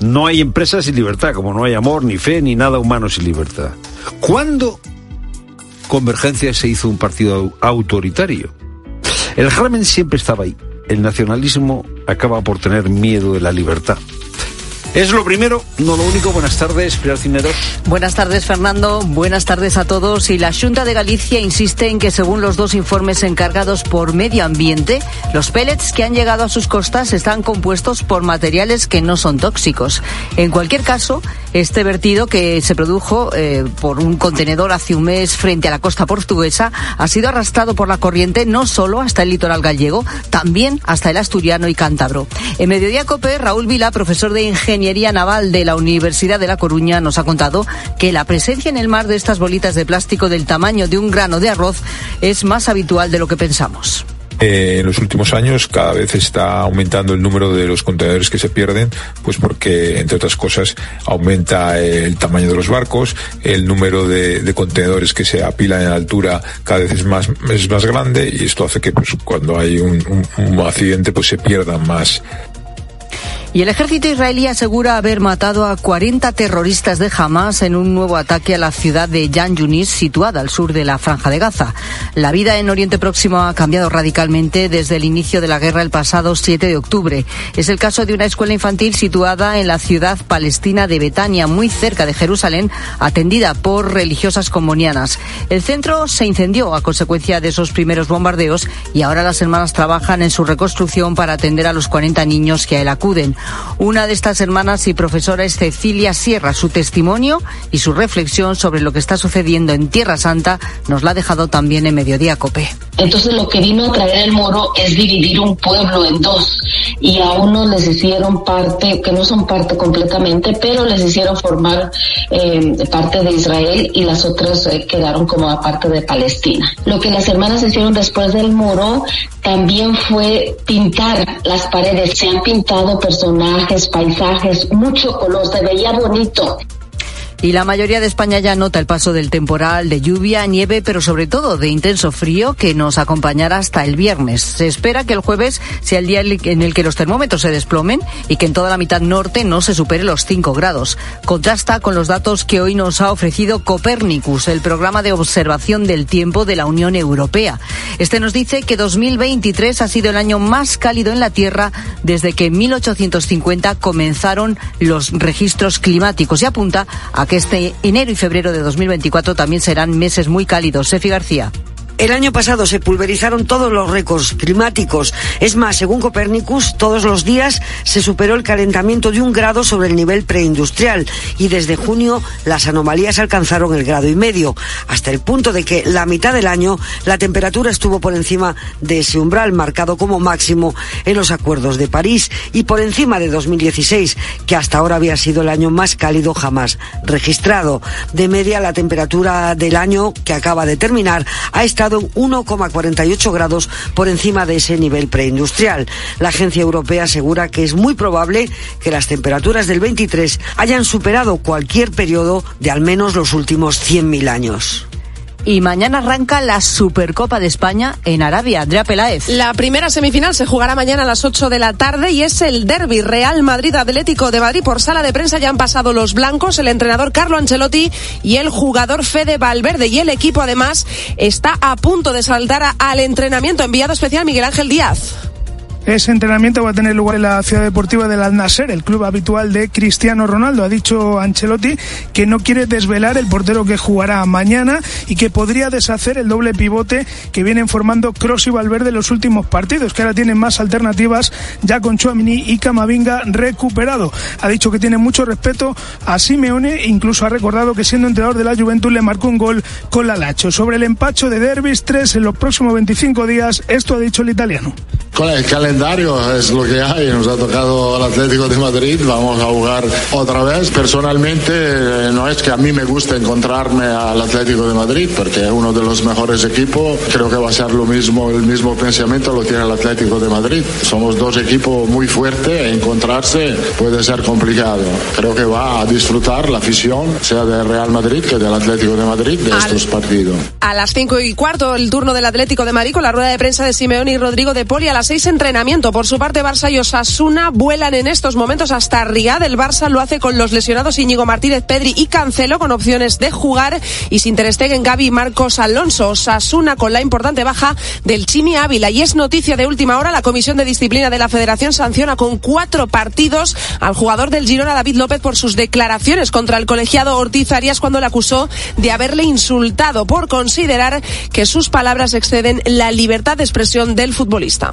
No hay empresas sin libertad, como no hay amor, ni fe, ni nada humano sin libertad. ¿Cuándo Convergencia se hizo un partido autoritario? El germen siempre estaba ahí. El nacionalismo acaba por tener miedo de la libertad. Es lo primero, no lo único. Buenas tardes, Pilar Cineros. Buenas tardes, Fernando. Buenas tardes a todos. Y la Junta de Galicia insiste en que, según los dos informes encargados por Medio Ambiente, los pellets que han llegado a sus costas están compuestos por materiales que no son tóxicos. En cualquier caso, este vertido que se produjo eh, por un contenedor hace un mes frente a la costa portuguesa ha sido arrastrado por la corriente no solo hasta el litoral gallego, también hasta el asturiano y cántabro. En Mediodía Cope, Raúl Vila, profesor de Ingeniería Naval de la Universidad de La Coruña, nos ha contado que la presencia en el mar de estas bolitas de plástico del tamaño de un grano de arroz es más habitual de lo que pensamos. Eh, en los últimos años cada vez está aumentando el número de los contenedores que se pierden, pues porque, entre otras cosas, aumenta el tamaño de los barcos, el número de, de contenedores que se apilan en altura cada vez es más, es más grande y esto hace que pues, cuando hay un, un, un accidente pues se pierdan más y el ejército israelí asegura haber matado a 40 terroristas de Hamas en un nuevo ataque a la ciudad de Yan Yunis, situada al sur de la Franja de Gaza. La vida en Oriente Próximo ha cambiado radicalmente desde el inicio de la guerra el pasado 7 de octubre. Es el caso de una escuela infantil situada en la ciudad palestina de Betania, muy cerca de Jerusalén, atendida por religiosas comunianas. El centro se incendió a consecuencia de esos primeros bombardeos y ahora las hermanas trabajan en su reconstrucción para atender a los 40 niños que a él acuden. Una de estas hermanas y profesora es Cecilia Sierra. Su testimonio y su reflexión sobre lo que está sucediendo en Tierra Santa nos la ha dejado también en Mediodía Cope. Entonces lo que vino a traer el moro es dividir un pueblo en dos y a unos les hicieron parte, que no son parte completamente, pero les hicieron formar eh, parte de Israel y las otras eh, quedaron como parte de Palestina. Lo que las hermanas hicieron después del muro también fue pintar las paredes. Se han pintado personajes, paisajes, mucho color, se veía bonito. Y la mayoría de España ya nota el paso del temporal, de lluvia, nieve, pero sobre todo de intenso frío que nos acompañará hasta el viernes. Se espera que el jueves sea el día en el que los termómetros se desplomen y que en toda la mitad norte no se supere los 5 grados. Contrasta con los datos que hoy nos ha ofrecido Copernicus, el programa de observación del tiempo de la Unión Europea. Este nos dice que 2023 ha sido el año más cálido en la Tierra desde que en 1850 comenzaron los registros climáticos y apunta a que este enero y febrero de 2024 también serán meses muy cálidos. Sefi García. El año pasado se pulverizaron todos los récords climáticos. Es más, según Copernicus, todos los días se superó el calentamiento de un grado sobre el nivel preindustrial y desde junio las anomalías alcanzaron el grado y medio, hasta el punto de que la mitad del año la temperatura estuvo por encima de ese umbral marcado como máximo en los acuerdos de París y por encima de 2016, que hasta ahora había sido el año más cálido jamás registrado. De media, la temperatura del año que acaba de terminar ha estado en 1,48 grados por encima de ese nivel preindustrial. La agencia europea asegura que es muy probable que las temperaturas del 23 hayan superado cualquier periodo de al menos los últimos 100.000 años. Y mañana arranca la Supercopa de España en Arabia. Andrea Peláez. La primera semifinal se jugará mañana a las 8 de la tarde y es el derby Real Madrid Atlético de Madrid. Por sala de prensa ya han pasado los blancos, el entrenador Carlo Ancelotti y el jugador Fede Valverde. Y el equipo además está a punto de saltar al entrenamiento. Enviado especial Miguel Ángel Díaz. Ese entrenamiento va a tener lugar en la ciudad deportiva del Al Nasser, el club habitual de Cristiano Ronaldo. Ha dicho Ancelotti que no quiere desvelar el portero que jugará mañana y que podría deshacer el doble pivote que vienen formando Cross y Valverde en los últimos partidos, que ahora tienen más alternativas ya con Chuamini y Camavinga recuperado. Ha dicho que tiene mucho respeto a Simeone e incluso ha recordado que siendo entrenador de la Juventud le marcó un gol con la Lacho. Sobre el empacho de derbis, tres en los próximos 25 días, esto ha dicho el italiano. Con el calendario es lo que hay. Nos ha tocado el Atlético de Madrid. Vamos a jugar otra vez. Personalmente, no es que a mí me guste encontrarme al Atlético de Madrid, porque es uno de los mejores equipos. Creo que va a ser lo mismo, el mismo pensamiento lo tiene el Atlético de Madrid. Somos dos equipos muy fuertes. Encontrarse puede ser complicado. Creo que va a disfrutar la afición, sea del Real Madrid que del Atlético de Madrid, de estos partidos. A las cinco y cuarto, el turno del Atlético de Madrid con la rueda de prensa de Simeone y Rodrigo de Poli. A las 6 entrenamiento. Por su parte, Barça y Osasuna vuelan en estos momentos hasta Riyadh. El Barça lo hace con los lesionados Íñigo Martínez, Pedri y Cancelo con opciones de jugar y sin Ter Stegen, Gaby y Marcos Alonso. Osasuna con la importante baja del Chimi Ávila. Y es noticia de última hora, la Comisión de Disciplina de la Federación sanciona con cuatro partidos al jugador del Girona, David López, por sus declaraciones contra el colegiado Ortiz Arias cuando le acusó de haberle insultado por considerar que sus palabras exceden la libertad de expresión del futbolista.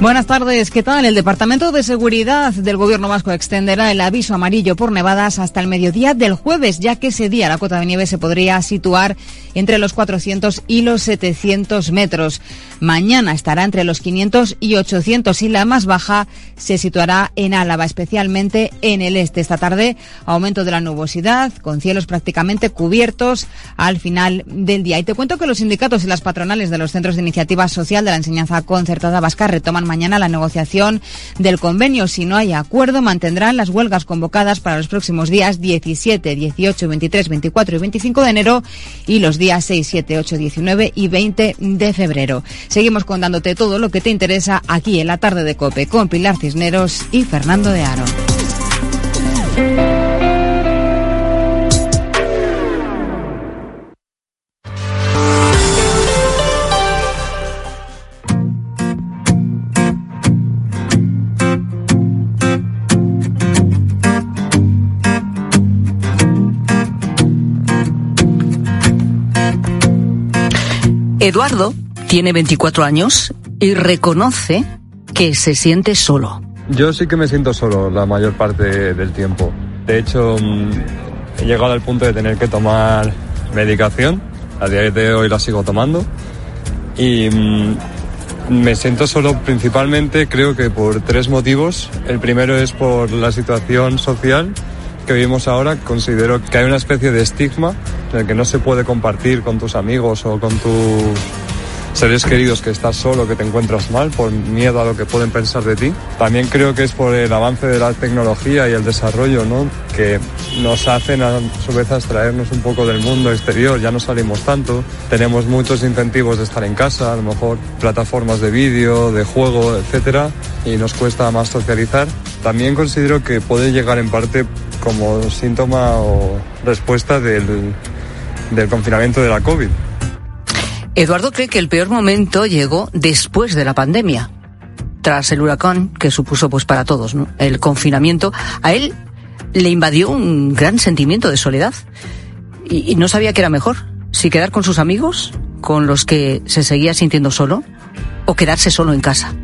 Buenas tardes, ¿qué tal? El Departamento de Seguridad del Gobierno Vasco extenderá el aviso amarillo por nevadas hasta el mediodía del jueves, ya que ese día la cota de nieve se podría situar entre los 400 y los 700 metros. Mañana estará entre los 500 y 800 y la más baja se situará en Álava, especialmente en el este. Esta tarde, aumento de la nubosidad, con cielos prácticamente cubiertos al final del día. Y te cuento que los sindicatos y las patronales de los centros de iniciativa social de la enseñanza concertada vasca retoman mañana la negociación del convenio. Si no hay acuerdo, mantendrán las huelgas convocadas para los próximos días 17, 18, 23, 24 y 25 de enero y los días 6, 7, 8, 19 y 20 de febrero. Seguimos contándote todo lo que te interesa aquí en la tarde de Cope con Pilar Cisneros y Fernando de Aro. Eduardo tiene 24 años y reconoce que se siente solo. Yo sí que me siento solo la mayor parte del tiempo. De hecho, mm, he llegado al punto de tener que tomar medicación. A día de hoy la sigo tomando. Y mm, me siento solo principalmente creo que por tres motivos. El primero es por la situación social que vivimos ahora. Considero que hay una especie de estigma en el que no se puede compartir con tus amigos o con tus seres queridos que estás solo, que te encuentras mal por miedo a lo que pueden pensar de ti. También creo que es por el avance de la tecnología y el desarrollo, ¿no? Que nos hacen a su vez extraernos un poco del mundo exterior, ya no salimos tanto, tenemos muchos incentivos de estar en casa, a lo mejor plataformas de vídeo, de juego, etcétera, y nos cuesta más socializar. También considero que puede llegar en parte como síntoma o respuesta del, confinamiento de la COVID. Eduardo cree que el peor momento llegó después de la pandemia, tras el huracán que supuso pues para todos el confinamiento. A él le invadió un gran sentimiento de soledad y, y no sabía qué era mejor, si quedar con sus amigos, con los que se seguía sintiendo solo, o quedarse solo en casa.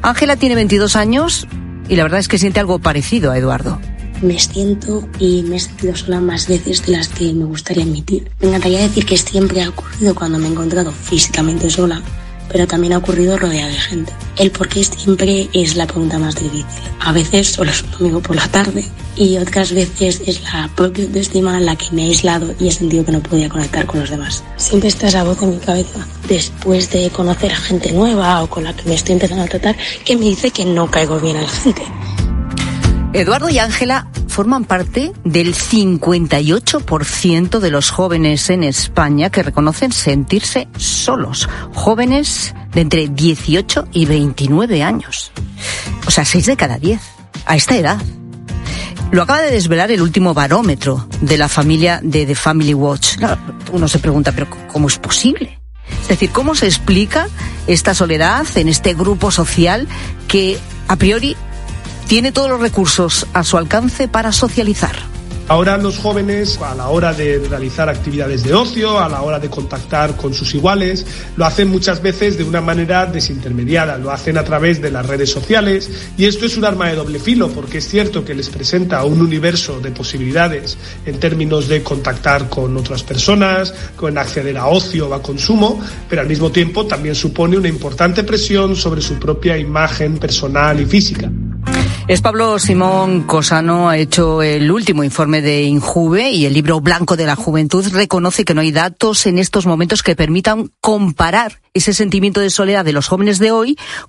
Ángela tiene 22 años y la verdad es que siente algo parecido a Eduardo me siento y me he sentido sola más veces de las que me gustaría admitir. Me encantaría decir que siempre ha ocurrido cuando me he encontrado físicamente sola, pero también ha ocurrido rodeada de gente. El por qué siempre es la pregunta más difícil. A veces solo es un por la tarde y otras veces es la propia autoestima la que me he aislado y he sentido que no podía conectar con los demás. Siempre está esa voz en mi cabeza, después de conocer a gente nueva o con la que me estoy empezando a tratar, que me dice que no caigo bien a la gente. Eduardo y Ángela forman parte del 58% de los jóvenes en España que reconocen sentirse solos. Jóvenes de entre 18 y 29 años. O sea, 6 de cada 10. A esta edad. Lo acaba de desvelar el último barómetro de la familia de The Family Watch. Uno se pregunta, pero ¿cómo es posible? Es decir, ¿cómo se explica esta soledad en este grupo social que a priori tiene todos los recursos a su alcance para socializar. Ahora los jóvenes, a la hora de realizar actividades de ocio, a la hora de contactar con sus iguales, lo hacen muchas veces de una manera desintermediada, lo hacen a través de las redes sociales y esto es un arma de doble filo porque es cierto que les presenta un universo de posibilidades en términos de contactar con otras personas, con acceder a ocio o a consumo, pero al mismo tiempo también supone una importante presión sobre su propia imagen personal y física. Es Pablo Simón Cosano, ha hecho el último informe de Injuve y el libro blanco de la juventud reconoce que no hay datos en estos momentos que permitan comparar ese sentimiento de soledad de los jóvenes de hoy con